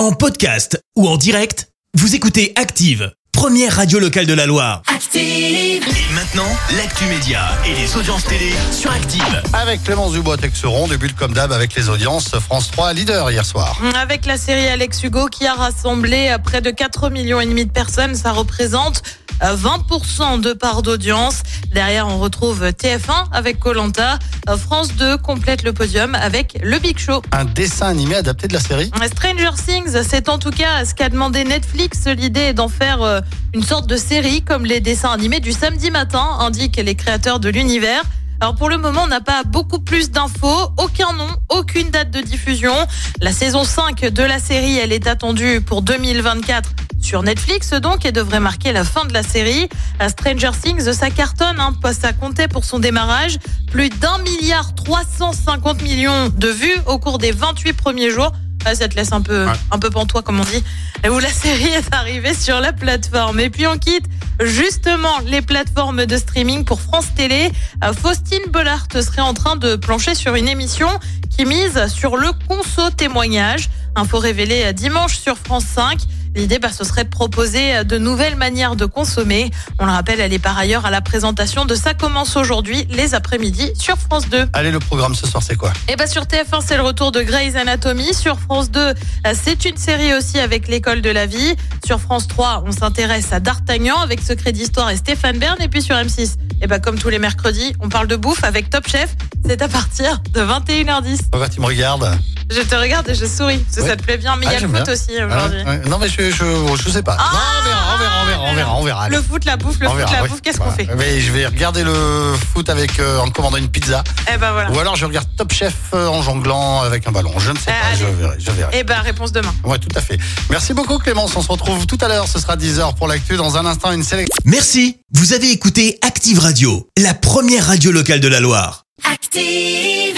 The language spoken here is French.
En podcast ou en direct, vous écoutez Active, première radio locale de la Loire. Active. Et maintenant, l'actu média et les audiences télé sur Active. Avec Clémence Dubois-Texeron, débute comme d'hab avec les audiences. France 3 leader hier soir. Avec la série Alex Hugo qui a rassemblé près de 4 millions et demi de personnes, ça représente 20% de part d'audience. Derrière, on retrouve TF1 avec Colanta. France 2 complète le podium avec Le Big Show. Un dessin animé adapté de la série Stranger Things, c'est en tout cas ce qu'a demandé Netflix. L'idée est d'en faire euh, une sorte de série comme les dessins animés du samedi matin, indiquent les créateurs de l'univers. Alors pour le moment, on n'a pas beaucoup plus d'infos, aucun nom, aucune date de diffusion. La saison 5 de la série, elle est attendue pour 2024 sur Netflix donc et devrait marquer la fin de la série. À Stranger Things, ça cartonne, hein, ça comptait pour son démarrage plus d'un milliard 350 millions de vues au cours des 28 premiers jours. Ah, ça te laisse un peu, Ouais. un peu pantois, comme on dit. Et où la série est arrivée sur la plateforme. Et puis on quitte justement les plateformes de streaming pour France Télé. Euh, Faustine Bollard serait en train de plancher sur une émission qui mise sur le conso témoignage. Info révélée euh, dimanche sur France 5. L'idée, bah, ce serait de proposer euh, de nouvelles manières de consommer. On le rappelle, elle est par ailleurs à la présentation de Ça commence aujourd'hui, les après-midi, sur France 2. Allez, le programme ce soir, c'est quoi? Et bah sur TF1, c'est le retour de Grey's Anatomy. Sur France 2, euh, c'est une série aussi avec l'école de la vie. Sur France 3, on s'intéresse à D'Artagnan avec Secret d'Histoire et Stéphane Bern. Et puis sur M6, et bah comme tous les mercredis, on parle de bouffe avec Top Chef. C'est à partir de 21h10. Pourquoi tu me regardes Je te regarde et je souris, parce que Ouais. ça te plaît bien. Mais il Ah, y a le foot bien. aussi Ah, aujourd'hui. ouais. Non, mais je, je, je sais pas. Ah, non, on verra, on verra, on verra, on verra, on verra. Le foot, la bouffe, le On foot, verra, la oui. bouffe, qu'est-ce qu'on fait Mais je vais regarder le foot avec euh, en commandant une pizza. Eh ben voilà. Ou alors je regarde Top Chef euh, en jonglant avec un ballon. Je ne sais Eh, pas, je verrai. Je verrai. Eh ben réponse demain. Ouais, tout à fait. Merci beaucoup Clémence. On se retrouve tout à l'heure. Ce sera 10h pour l'actu. Dans un instant, une sélection. Merci, vous avez écouté Active Radio, la première radio locale de la Loire. Active.